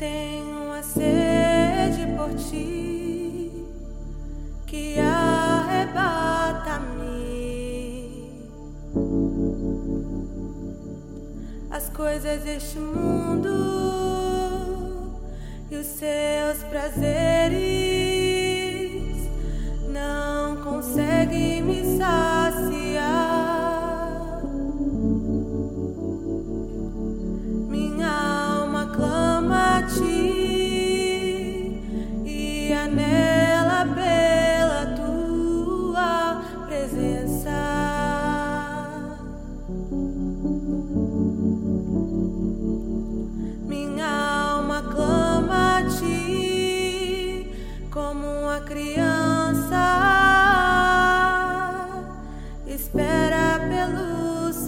tenho a sede por ti que arrebata-me. As coisas deste mundo e os seus prazeres.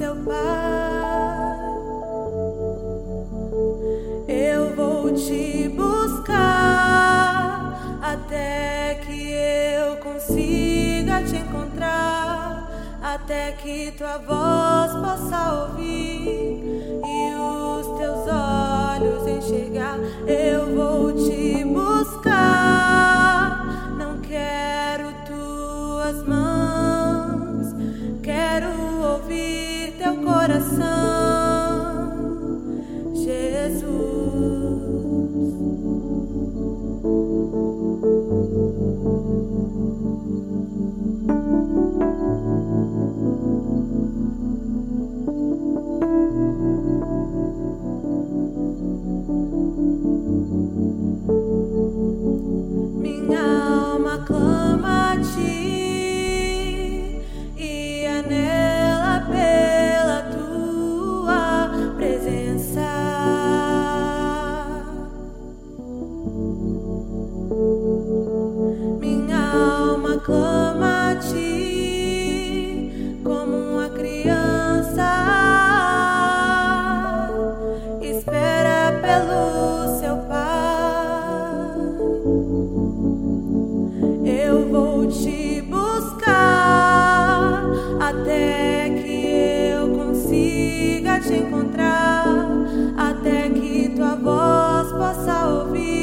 Seu pai. Eu vou te buscar até que eu consiga te encontrar, até que tua voz possa ouvir e os teus olhos enxergar. Eu vou te criança espera pelo seu pai. Eu vou te buscar até que eu consiga te encontrar, até que tua voz possa ouvir.